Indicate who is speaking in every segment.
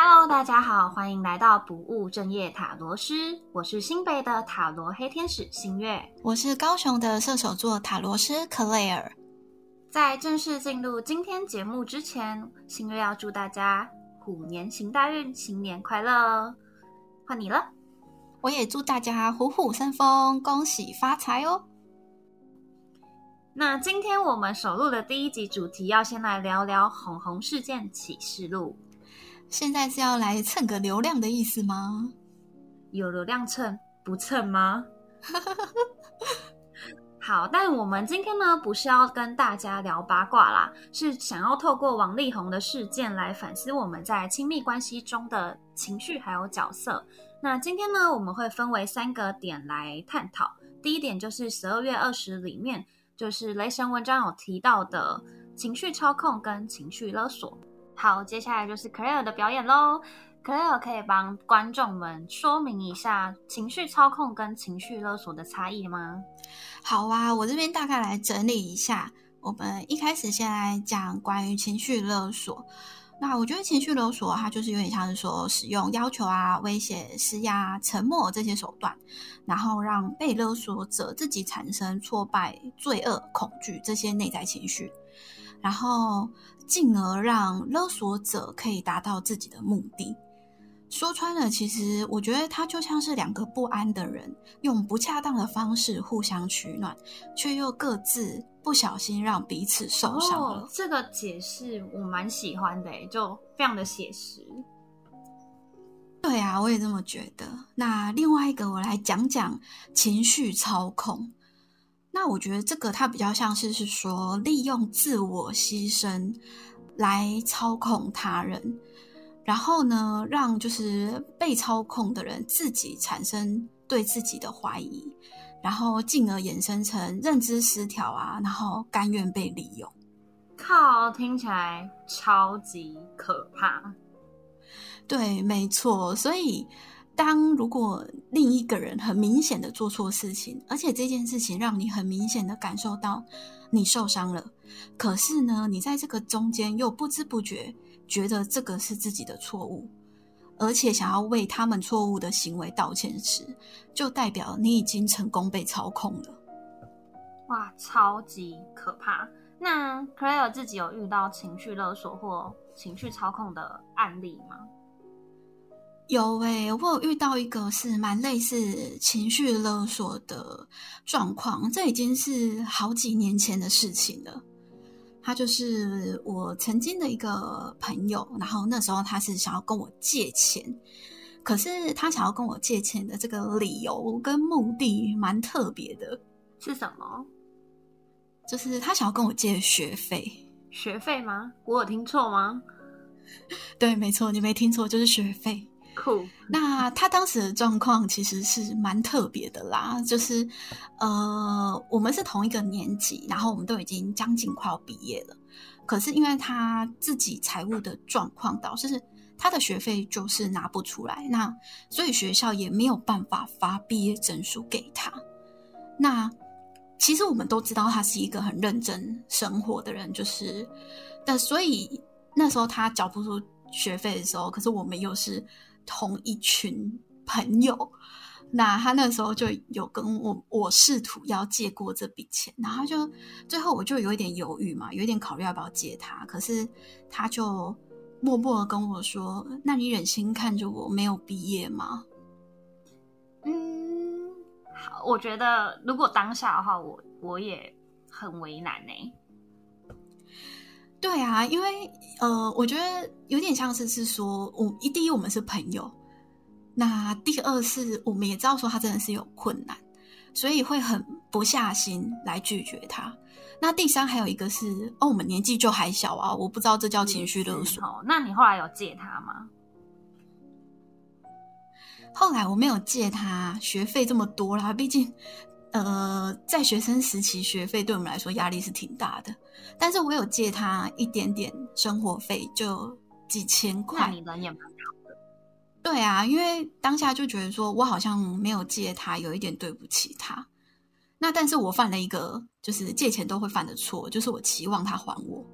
Speaker 1: Hello，大家好，欢迎来到不务正业塔罗师，我是新北的塔罗黑天使新月。
Speaker 2: 我是高雄的射手座塔罗师克莱尔。
Speaker 1: 在正式进入今天节目之前，新月要祝大家虎年行大运，新年快乐！换你了。
Speaker 2: 我也祝大家虎虎生风，恭喜发财哦。
Speaker 1: 那今天我们首录的第一集主题，要先来聊聊红红事件启示录。
Speaker 2: 现在是要来蹭个流量的意思吗？
Speaker 1: 有流量蹭不蹭吗？好，但我们今天呢，不是要跟大家聊八卦啦，是想要透过王力宏的事件来反思我们在亲密关系中的情绪还有角色。那今天呢，我们会分为三个点来探讨。第一点就是十二月二十里面，就是雷神文章有提到的情绪操控跟情绪勒索。好，接下来就是 Clare 的表演喽。Clare 可以帮观众们说明一下情绪操控跟情绪勒索的差异吗？
Speaker 2: 好啊，我这边大概来整理一下。我们一开始先来讲关于情绪勒索。那我觉得情绪勒索它就是有点像是说使用要求啊、威胁、施压、沉默这些手段，然后让被勒索者自己产生挫败、罪恶、恐惧这些内在情绪，然后。进而让勒索者可以达到自己的目的。说穿了，其实我觉得他就像是两个不安的人，用不恰当的方式互相取暖，却又各自不小心让彼此受伤了。
Speaker 1: 这个解释我蛮喜欢的，就非常的写实。
Speaker 2: 对啊，我也这么觉得。那另外一个，我来讲讲情绪操控。那我觉得这个它比较像是是说利用自我牺牲来操控他人，然后呢，让就是被操控的人自己产生对自己的怀疑，然后进而衍生成认知失调啊，然后甘愿被利用。
Speaker 1: 靠，听起来超级可怕。
Speaker 2: 对，没错，所以。当如果另一个人很明显的做错事情，而且这件事情让你很明显的感受到你受伤了，可是呢，你在这个中间又不知不觉觉得这个是自己的错误，而且想要为他们错误的行为道歉时，就代表你已经成功被操控了。
Speaker 1: 哇，超级可怕！那 Clare 自己有遇到情绪勒索或情绪操控的案例吗？
Speaker 2: 有诶，我有遇到一个是蛮类似情绪勒索的状况，这已经是好几年前的事情了。他就是我曾经的一个朋友，然后那时候他是想要跟我借钱，可是他想要跟我借钱的这个理由跟目的蛮特别的，
Speaker 1: 是什么？
Speaker 2: 就是他想要跟我借学费，
Speaker 1: 学费吗？我有听错吗？
Speaker 2: 对，没错，你没听错，就是学费。那他当时的状况其实是蛮特别的啦，就是呃，我们是同一个年级，然后我们都已经将近快要毕业了，可是因为他自己财务的状况，导致他的学费就是拿不出来，那所以学校也没有办法发毕业证书给他。那其实我们都知道他是一个很认真生活的人，就是但所以那时候他缴不出学费的时候，可是我们又是。同一群朋友，那他那时候就有跟我我试图要借过这笔钱，然后就最后我就有一点犹豫嘛，有一点考虑要不要借他，可是他就默默的跟我说：“那你忍心看着我没有毕业吗？”
Speaker 1: 嗯，好，我觉得如果当下的话，我我也很为难呢。
Speaker 2: 对啊，因为呃，我觉得有点像是是说，我一第一我们是朋友，那第二是我们也知道说他真的是有困难，所以会很不下心来拒绝他。那第三还有一个是，哦，我们年纪就还小啊，我不知道这叫情绪勒索。
Speaker 1: 那你后来有借他吗？
Speaker 2: 后来我没有借他，学费这么多啦，毕竟。呃，在学生时期，学费对我们来说压力是挺大的。但是我有借他一点点生活费，就几千块。
Speaker 1: 你人也蛮好的。
Speaker 2: 对啊，因为当下就觉得说我好像没有借他，有一点对不起他。那但是我犯了一个就是借钱都会犯的错，就是我期望他还我。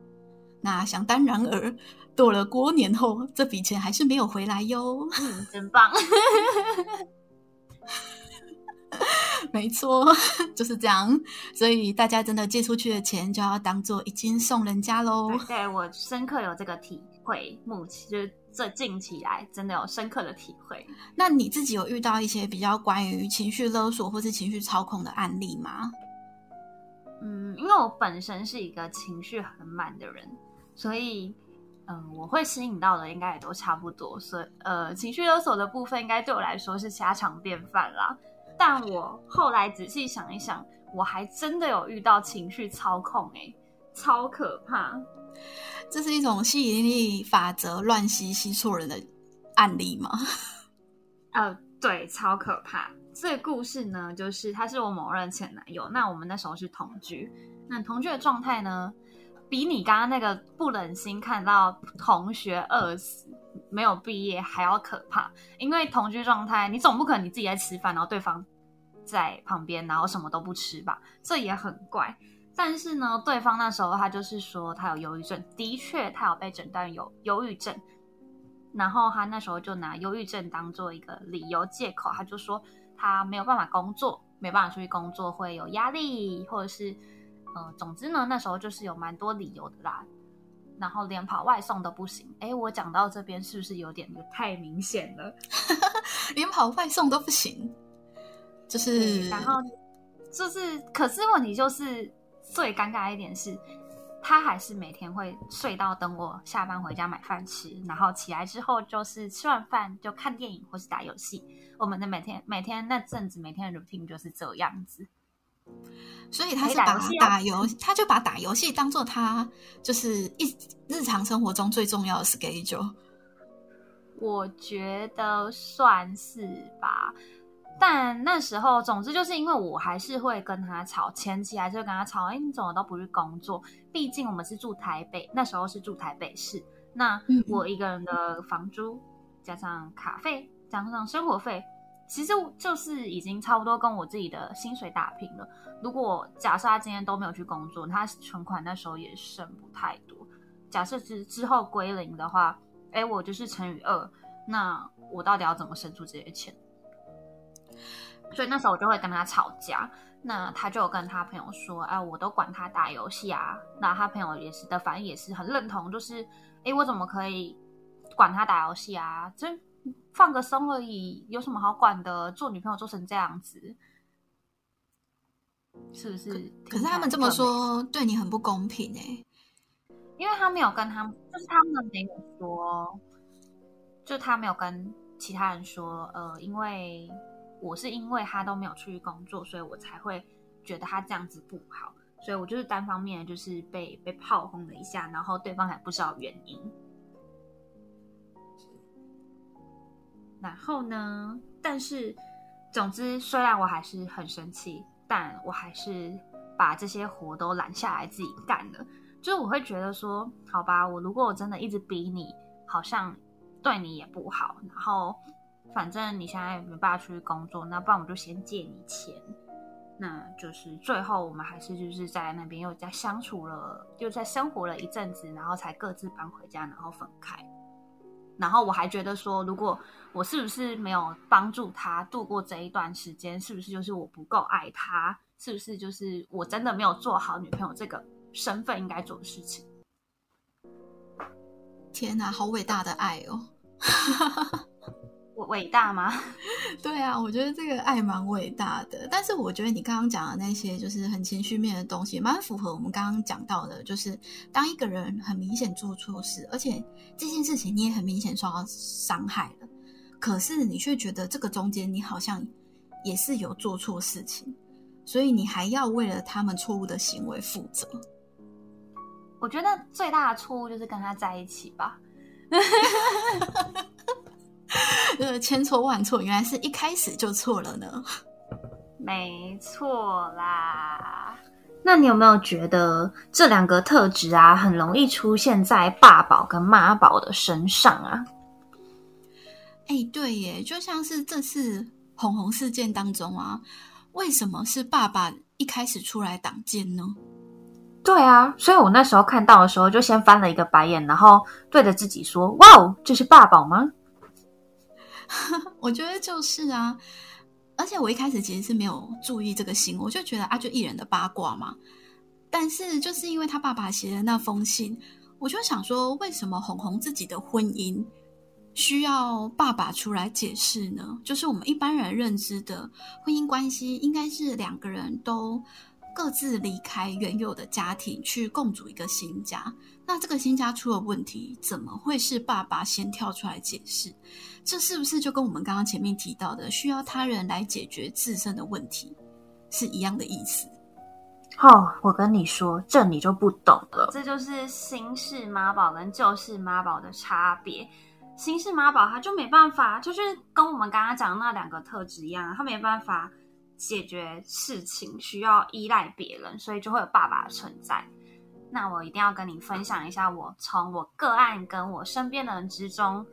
Speaker 2: 那想当然而，躲了过年后，这笔钱还是没有回来哟。
Speaker 1: 嗯，真棒。
Speaker 2: 没错，就是这样。所以大家真的借出去的钱，就要当做已经送人家喽。
Speaker 1: 对我深刻有这个体会，目前就是这近期来真的有深刻的体会。
Speaker 2: 那你自己有遇到一些比较关于情绪勒索或是情绪操控的案例吗？
Speaker 1: 嗯，因为我本身是一个情绪很满的人，所以嗯，我会吸引到的应该也都差不多。所以呃，情绪勒索的部分，应该对我来说是家常便饭啦。但我后来仔细想一想，我还真的有遇到情绪操控，哎，超可怕！
Speaker 2: 这是一种吸引力法则乱吸吸错人的案例吗？
Speaker 1: 呃，对，超可怕。这个故事呢，就是他是我某任前男友，那我们那时候是同居，那同居的状态呢，比你刚刚那个不忍心看到同学饿死。没有毕业还要可怕，因为同居状态，你总不可能你自己在吃饭，然后对方在旁边，然后什么都不吃吧？这也很怪。但是呢，对方那时候他就是说他有忧郁症，的确他有被诊断有忧郁症，然后他那时候就拿忧郁症当做一个理由借口，他就说他没有办法工作，没办法出去工作会有压力，或者是呃，总之呢，那时候就是有蛮多理由的啦。然后连跑外送都不行，哎，我讲到这边是不是有点太明显了？
Speaker 2: 连跑外送都不行，就是，
Speaker 1: 然后就是，可是问题就是最尴尬一点是，他还是每天会睡到等我下班回家买饭吃，然后起来之后就是吃完饭就看电影或是打游戏。我们的每天每天那阵子每天的 routine 就是这样子。
Speaker 2: 所以他是把打游，他就把打游戏当做他就是一日常生活中最重要的 schedule。
Speaker 1: 我觉得算是吧，但那时候，总之就是因为我还是会跟他吵，前期还是会跟他吵。哎，你怎么都不去工作？毕竟我们是住台北，那时候是住台北市，那我一个人的房租加上卡费加上生活费。其实就是已经差不多跟我自己的薪水打平了。如果假设他今天都没有去工作，他存款那时候也剩不太多。假设之之后归零的话，哎，我就是乘以二，那我到底要怎么生出这些钱？所以那时候我就会跟他吵架。那他就跟他朋友说：“哎，我都管他打游戏啊。”那他朋友也是的反应也是很认同，就是哎，我怎么可以管他打游戏啊？这。放个松而已，有什么好管的？做女朋友做成这样子，是不是？
Speaker 2: 可是他们这么说，对你很不公平哎。
Speaker 1: 因为他没有跟他们，就是他们没有说，就他没有跟其他人说，呃，因为我是因为他都没有出去工作，所以我才会觉得他这样子不好，所以我就是单方面就是被被炮轰了一下，然后对方还不知道原因。然后呢？但是，总之，虽然我还是很生气，但我还是把这些活都揽下来自己干了。就是我会觉得说，好吧，我如果我真的一直逼你，好像对你也不好。然后，反正你现在也没办法出去工作，那不然我就先借你钱。那就是最后我们还是就是在那边又在相处了，又在生活了一阵子，然后才各自搬回家，然后分开。然后我还觉得说，如果我是不是没有帮助他度过这一段时间，是不是就是我不够爱他？是不是就是我真的没有做好女朋友这个身份应该做的事情？
Speaker 2: 天哪，好伟大的爱哦！
Speaker 1: 伟大吗？
Speaker 2: 对啊，我觉得这个爱蛮伟大的。但是我觉得你刚刚讲的那些，就是很情绪面的东西，蛮符合我们刚刚讲到的。就是当一个人很明显做错事，而且这件事情你也很明显受到伤害了，可是你却觉得这个中间你好像也是有做错事情，所以你还要为了他们错误的行为负责。
Speaker 1: 我觉得最大的错误就是跟他在一起吧。
Speaker 2: 呃，千错万错，原来是一开始就错了呢。
Speaker 1: 没错啦。那你有没有觉得这两个特质啊，很容易出现在爸宝跟妈宝的身上啊？
Speaker 2: 哎，对耶，就像是这次红红事件当中啊，为什么是爸爸一开始出来挡箭呢？
Speaker 1: 对啊，所以我那时候看到的时候，就先翻了一个白眼，然后对着自己说：“哇哦，这是爸宝吗？”
Speaker 2: 我觉得就是啊，而且我一开始其实是没有注意这个新闻，我就觉得啊，就艺人的八卦嘛。但是就是因为他爸爸写的那封信，我就想说，为什么红红自己的婚姻需要爸爸出来解释呢？就是我们一般人认知的婚姻关系，应该是两个人都。各自离开原有的家庭，去共组一个新家。那这个新家出了问题，怎么会是爸爸先跳出来解释？这是不是就跟我们刚刚前面提到的需要他人来解决自身的问题是一样的意思？
Speaker 1: 哦，我跟你说，这你就不懂了。这就是新式妈宝跟旧式妈宝的差别。新式妈宝他就没办法，就是跟我们刚刚讲的那两个特质一样，他没办法。解决事情需要依赖别人，所以就会有爸爸的存在。那我一定要跟你分享一下，我从我个案跟我身边的人之中，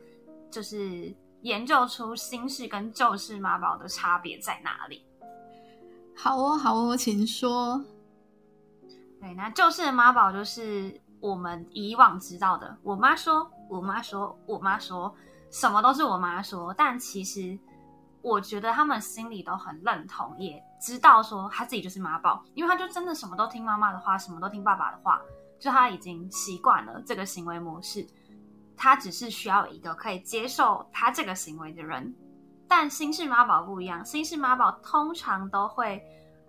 Speaker 1: 就是研究出新式跟旧式妈宝的差别在哪里。
Speaker 2: 好哦，好哦，请说。
Speaker 1: 对，那旧式的妈宝就是我们以往知道的，我妈说，我妈说，我妈说，什么都是我妈说，但其实。我觉得他们心里都很认同，也知道说他自己就是妈宝，因为他就真的什么都听妈妈的话，什么都听爸爸的话，就他已经习惯了这个行为模式。他只是需要一个可以接受他这个行为的人。但新式妈宝不一样，新式妈宝通常都会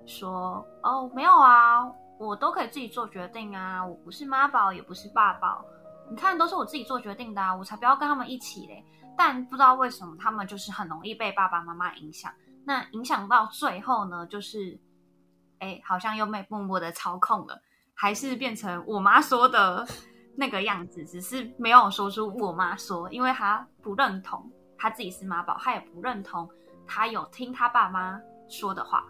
Speaker 1: 说：“哦，没有啊，我都可以自己做决定啊，我不是妈宝，也不是爸宝，你看都是我自己做决定的啊，我才不要跟他们一起嘞。”但不知道为什么，他们就是很容易被爸爸妈妈影响。那影响到最后呢，就是，哎，好像又被默默的操控了，还是变成我妈说的 那个样子，只是没有说出我妈说，因为他不认同他自己是妈宝，他也不认同他有听他爸妈说的话。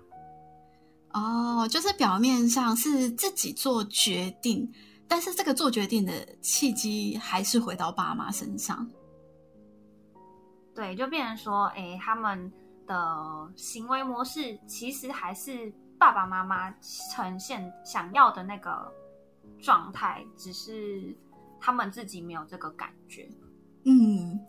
Speaker 2: 哦，就是表面上是自己做决定，但是这个做决定的契机还是回到爸妈身上。
Speaker 1: 对，就变成说，哎，他们的行为模式其实还是爸爸妈妈呈现想要的那个状态，只是他们自己没有这个感觉。
Speaker 2: 嗯，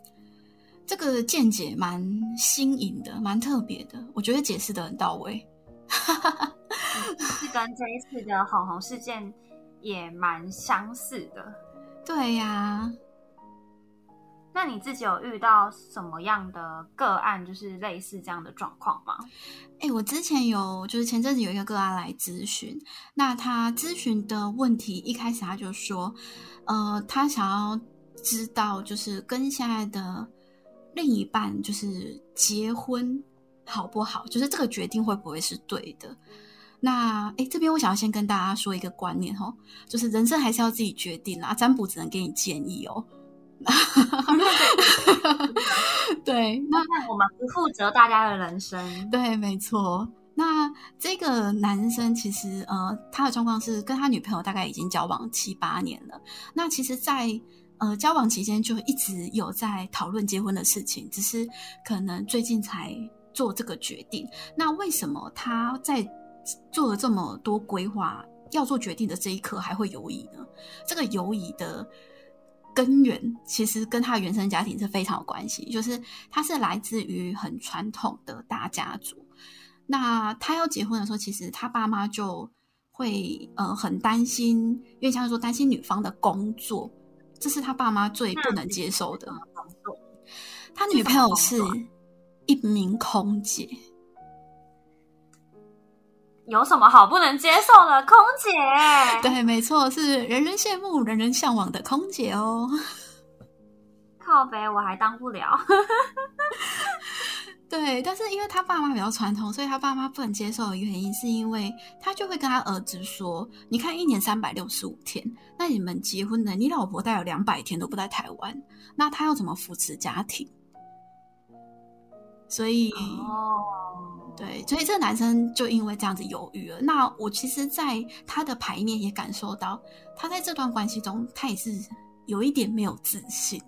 Speaker 2: 这个见解蛮新颖的，蛮特别的，我觉得解释的很到位。
Speaker 1: 是跟这一次的红红事件也蛮相似的。
Speaker 2: 对呀。
Speaker 1: 那你自己有遇到什么样的个案，就是类似这样的状况吗？
Speaker 2: 哎，我之前有，就是前阵子有一个个案来咨询，那他咨询的问题一开始他就说，呃，他想要知道，就是跟现在的另一半就是结婚好不好，就是这个决定会不会是对的？那哎，这边我想要先跟大家说一个观念哦，就是人生还是要自己决定啦，占卜只能给你建议哦。对，
Speaker 1: 那我们不负责大家的人生。
Speaker 2: 对，没错。那这个男生其实呃，他的状况是跟他女朋友大概已经交往七八年了。那其实，在呃交往期间就一直有在讨论结婚的事情，只是可能最近才做这个决定。那为什么他在做了这么多规划要做决定的这一刻还会犹疑呢？这个犹疑的。根源其实跟他原生家庭是非常有关系，就是他是来自于很传统的大家族。那他要结婚的时候，其实他爸妈就会呃很担心，因为像是说担心女方的工作，这是他爸妈最不能接受的。他女朋友是一名空姐。
Speaker 1: 有什么好不能接受的？空姐，
Speaker 2: 对，没错，是人人羡慕、人人向往的空姐哦。
Speaker 1: 靠北，我还当不了。
Speaker 2: 对，但是因为他爸妈比较传统，所以他爸妈不能接受的原因，是因为他就会跟他儿子说：“你看，一年三百六十五天，那你们结婚了，你老婆带有两百天都不在台湾，那他要怎么扶持家庭？”所以，哦，对，所以这个男生就因为这样子犹豫了。那我其实，在他的牌面也感受到，他在这段关系中，他也是有一点没有自信。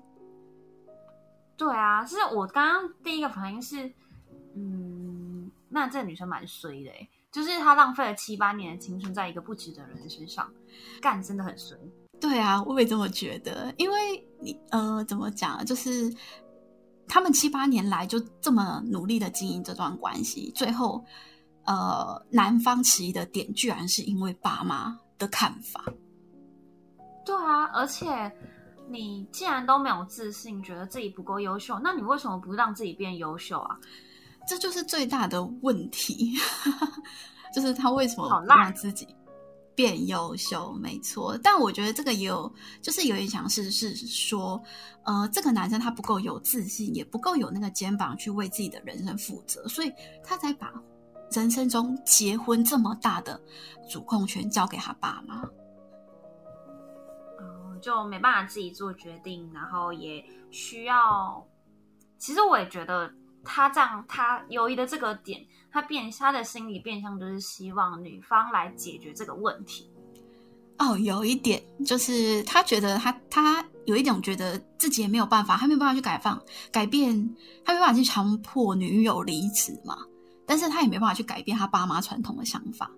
Speaker 1: 对啊，是我刚刚第一个反应是，嗯，那这个女生蛮衰的哎，就是她浪费了七八年的青春在一个不值得人身上，干真的很衰。
Speaker 2: 对啊，我也这么觉得，因为你呃，怎么讲，就是他们七八年来就这么努力的经营这段关系，最后呃，男方迟疑的点居然是因为爸妈的看法。
Speaker 1: 对啊，而且你既然都没有自信，觉得自己不够优秀，那你为什么不让自己变优秀啊？
Speaker 2: 这就是最大的问题，就是他为什么不让自己？变优秀，没错，但我觉得这个也有，就是有点像是是说，呃，这个男生他不够有自信，也不够有那个肩膀去为自己的人生负责，所以他才把人生中结婚这么大的主控权交给他爸妈，
Speaker 1: 就没办法自己做决定，然后也需要，其实我也觉得。他这样，他犹豫的这个点，他变他的心理变相就是希望女方来解决这个问题。
Speaker 2: 哦，有一点就是他觉得他他有一种觉得自己也没有办法，他没有办法去改放改变，他没办法去强迫女友离职嘛。但是他也没办法去改变他爸妈传统的想法。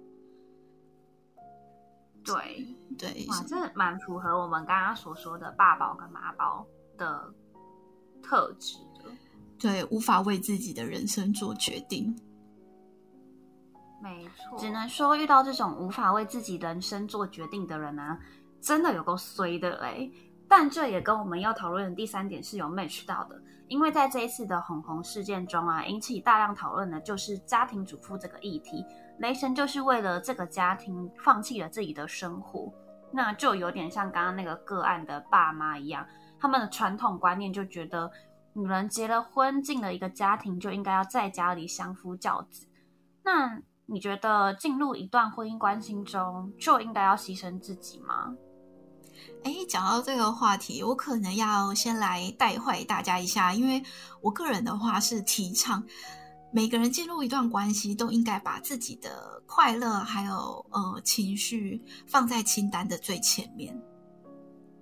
Speaker 1: 对
Speaker 2: 对，
Speaker 1: 哇，这蛮符合我们刚刚所说的爸宝跟妈宝的特质。
Speaker 2: 对，无法为自己的人生做决定。
Speaker 1: 没错，只能说遇到这种无法为自己人生做决定的人呢，真的有够衰的哎。但这也跟我们要讨论的第三点是有 match 到的，因为在这一次的哄红事件中啊，引起大量讨论的就是家庭主妇这个议题。雷神就是为了这个家庭放弃了自己的生活，那就有点像刚刚那个个案的爸妈一样，他们的传统观念就觉得。女人结了婚，进了一个家庭，就应该要在家里相夫教子。那你觉得进入一段婚姻关系中，就应该要牺牲自己吗？
Speaker 2: 哎，讲到这个话题，我可能要先来带坏大家一下，因为我个人的话是提倡每个人进入一段关系，都应该把自己的快乐还有呃情绪放在清单的最前面。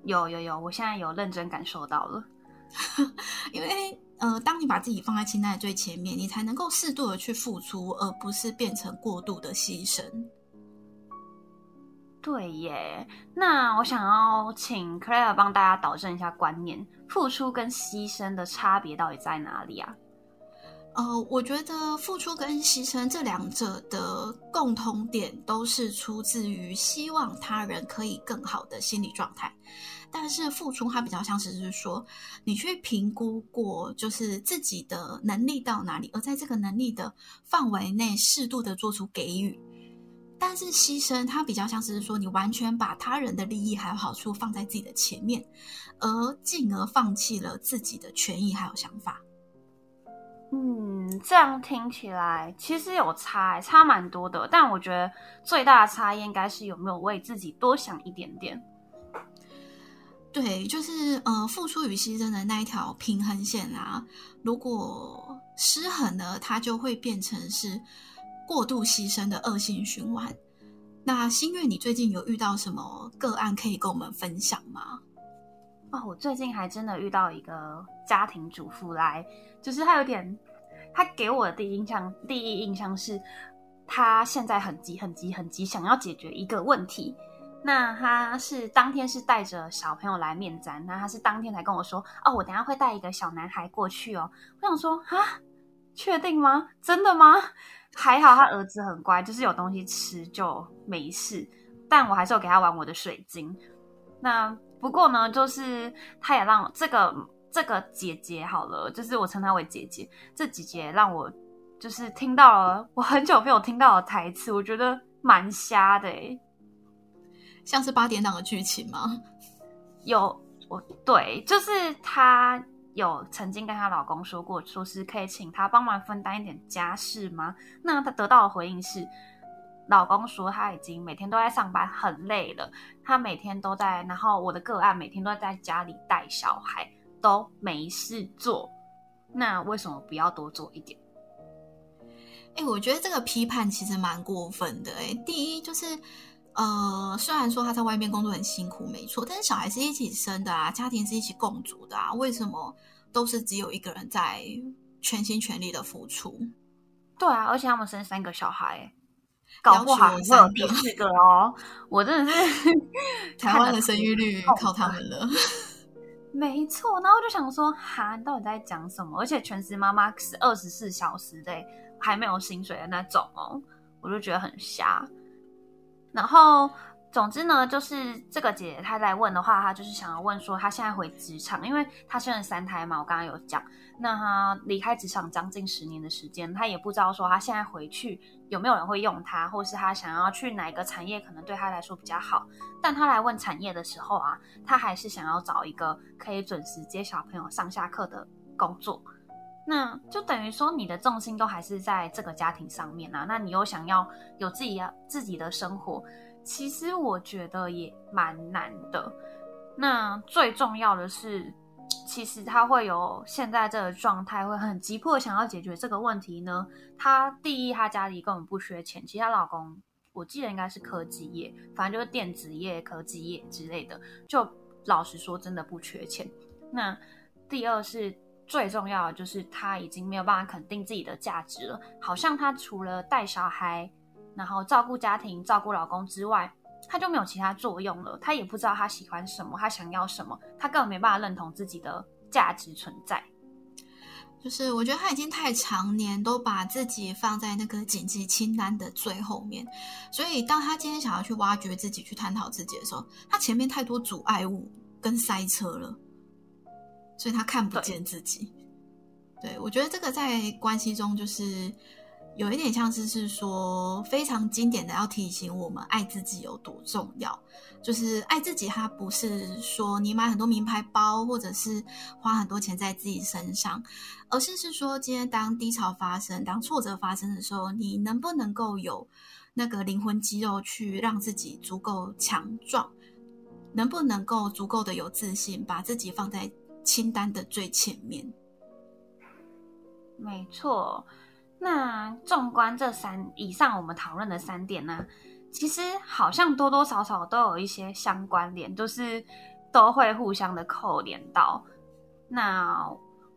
Speaker 1: 有有有，我现在有认真感受到了。
Speaker 2: 因为呃，当你把自己放在清单的最前面，你才能够适度的去付出，而不是变成过度的牺牲。
Speaker 1: 对耶，那我想要请 Clare 帮大家导正一下观念，付出跟牺牲的差别到底在哪里啊？
Speaker 2: 呃，我觉得付出跟牺牲这两者的共同点，都是出自于希望他人可以更好的心理状态。但是付出，它比较像是是说，你去评估过，就是自己的能力到哪里，而在这个能力的范围内，适度的做出给予。但是牺牲，它比较像是说，你完全把他人的利益还有好处放在自己的前面，而进而放弃了自己的权益还有想法。
Speaker 1: 嗯，这样听起来其实有差，差蛮多的。但我觉得最大的差异应该是有没有为自己多想一点点。
Speaker 2: 对，就是呃，付出与牺牲的那一条平衡线啊，如果失衡了，它就会变成是过度牺牲的恶性循环。那心月，你最近有遇到什么个案可以跟我们分享吗？
Speaker 1: 哦，我最近还真的遇到一个家庭主妇来，就是他有点，他给我的第一印象，第一印象是他现在很急、很急、很急，想要解决一个问题。那他是当天是带着小朋友来面展，那他是当天才跟我说，哦，我等下会带一个小男孩过去哦。我想说，啊，确定吗？真的吗？还好他儿子很乖，就是有东西吃就没事。但我还是有给他玩我的水晶。那不过呢，就是他也让这个这个姐姐好了，就是我称她为姐姐。这姐姐让我就是听到了我很久没有听到的台词，我觉得蛮瞎的诶
Speaker 2: 像是八点档的剧情吗？
Speaker 1: 有，我对，就是她有曾经跟她老公说过，说是可以请她帮忙分担一点家事吗？那她得到的回应是，老公说他已经每天都在上班，很累了，他每天都在，然后我的个案每天都在家里带小孩，都没事做，那为什么不要多做一点？
Speaker 2: 哎，我觉得这个批判其实蛮过分的。哎，第一就是。呃，虽然说他在外面工作很辛苦，没错，但是小孩是一起生的啊，家庭是一起共组的啊，为什么都是只有一个人在全心全力的付出。
Speaker 1: 对啊，而且他们生三个小孩，搞不好会有第四个哦。我真的是
Speaker 2: 台湾的生育率靠他们了。
Speaker 1: 没错，然后就想说，哈，你到底在讲什么？而且全职妈妈是二十四小时的，还没有薪水的那种哦，我就觉得很瞎。然后。总之呢，就是这个姐姐她在问的话，她就是想要问说，她现在回职场，因为她生了三胎嘛，我刚刚有讲，那她离开职场将近十年的时间，她也不知道说她现在回去有没有人会用她，或是她想要去哪个产业可能对她来说比较好。但她来问产业的时候啊，她还是想要找一个可以准时接小朋友上下课的工作，那就等于说你的重心都还是在这个家庭上面啊，那你又想要有自己要自己的生活。其实我觉得也蛮难的。那最重要的是，其实他会有现在这个状态，会很急迫想要解决这个问题呢。他第一，他家里根本不缺钱，其实他老公我记得应该是科技业，反正就是电子业、科技业之类的。就老实说，真的不缺钱。那第二是最重要的，就是他已经没有办法肯定自己的价值了。好像他除了带小孩。然后照顾家庭、照顾老公之外，他就没有其他作用了。他也不知道他喜欢什么，他想要什么，他根本没办法认同自己的价值存在。
Speaker 2: 就是我觉得他已经太常年都把自己放在那个紧急清单的最后面，所以当他今天想要去挖掘自己、去探讨自己的时候，他前面太多阻碍物跟塞车了，所以他看不见自己。对我觉得这个在关系中就是。有一点像是是说非常经典的，要提醒我们爱自己有多重要。就是爱自己，它不是说你买很多名牌包，或者是花很多钱在自己身上，而是是说今天当低潮发生、当挫折发生的时候，你能不能够有那个灵魂肌肉去让自己足够强壮，能不能够足够的有自信，把自己放在清单的最前面？
Speaker 1: 没错。那纵观这三以上我们讨论的三点呢，其实好像多多少少都有一些相关联，就是都会互相的扣连到。那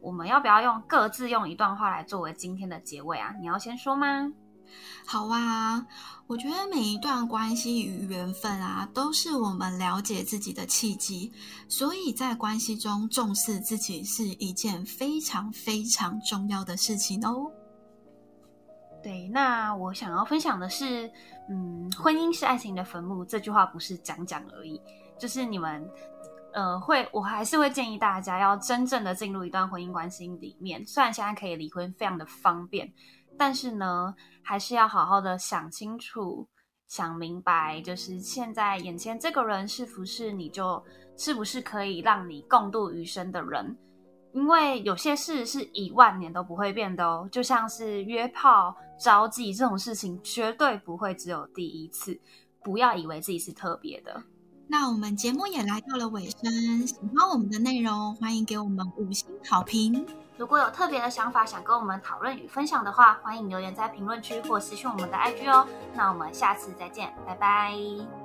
Speaker 1: 我们要不要用各自用一段话来作为今天的结尾啊？你要先说吗？
Speaker 2: 好啊，我觉得每一段关系与缘分啊，都是我们了解自己的契机，所以在关系中重视自己是一件非常非常重要的事情哦。
Speaker 1: 对，那我想要分享的是，嗯，婚姻是爱情的坟墓这句话不是讲讲而已，就是你们，呃，会，我还是会建议大家要真正的进入一段婚姻关系里面。虽然现在可以离婚，非常的方便，但是呢，还是要好好的想清楚、想明白，就是现在眼前这个人是不是你就是不是可以让你共度余生的人。因为有些事是一万年都不会变的哦，就像是约炮、招妓这种事情，绝对不会只有第一次。不要以为自己是特别的。
Speaker 2: 那我们节目也来到了尾声，喜欢我们的内容，欢迎给我们五星好评。
Speaker 1: 如果有特别的想法想跟我们讨论与分享的话，欢迎留言在评论区或私讯我们的 IG 哦。那我们下次再见，拜拜。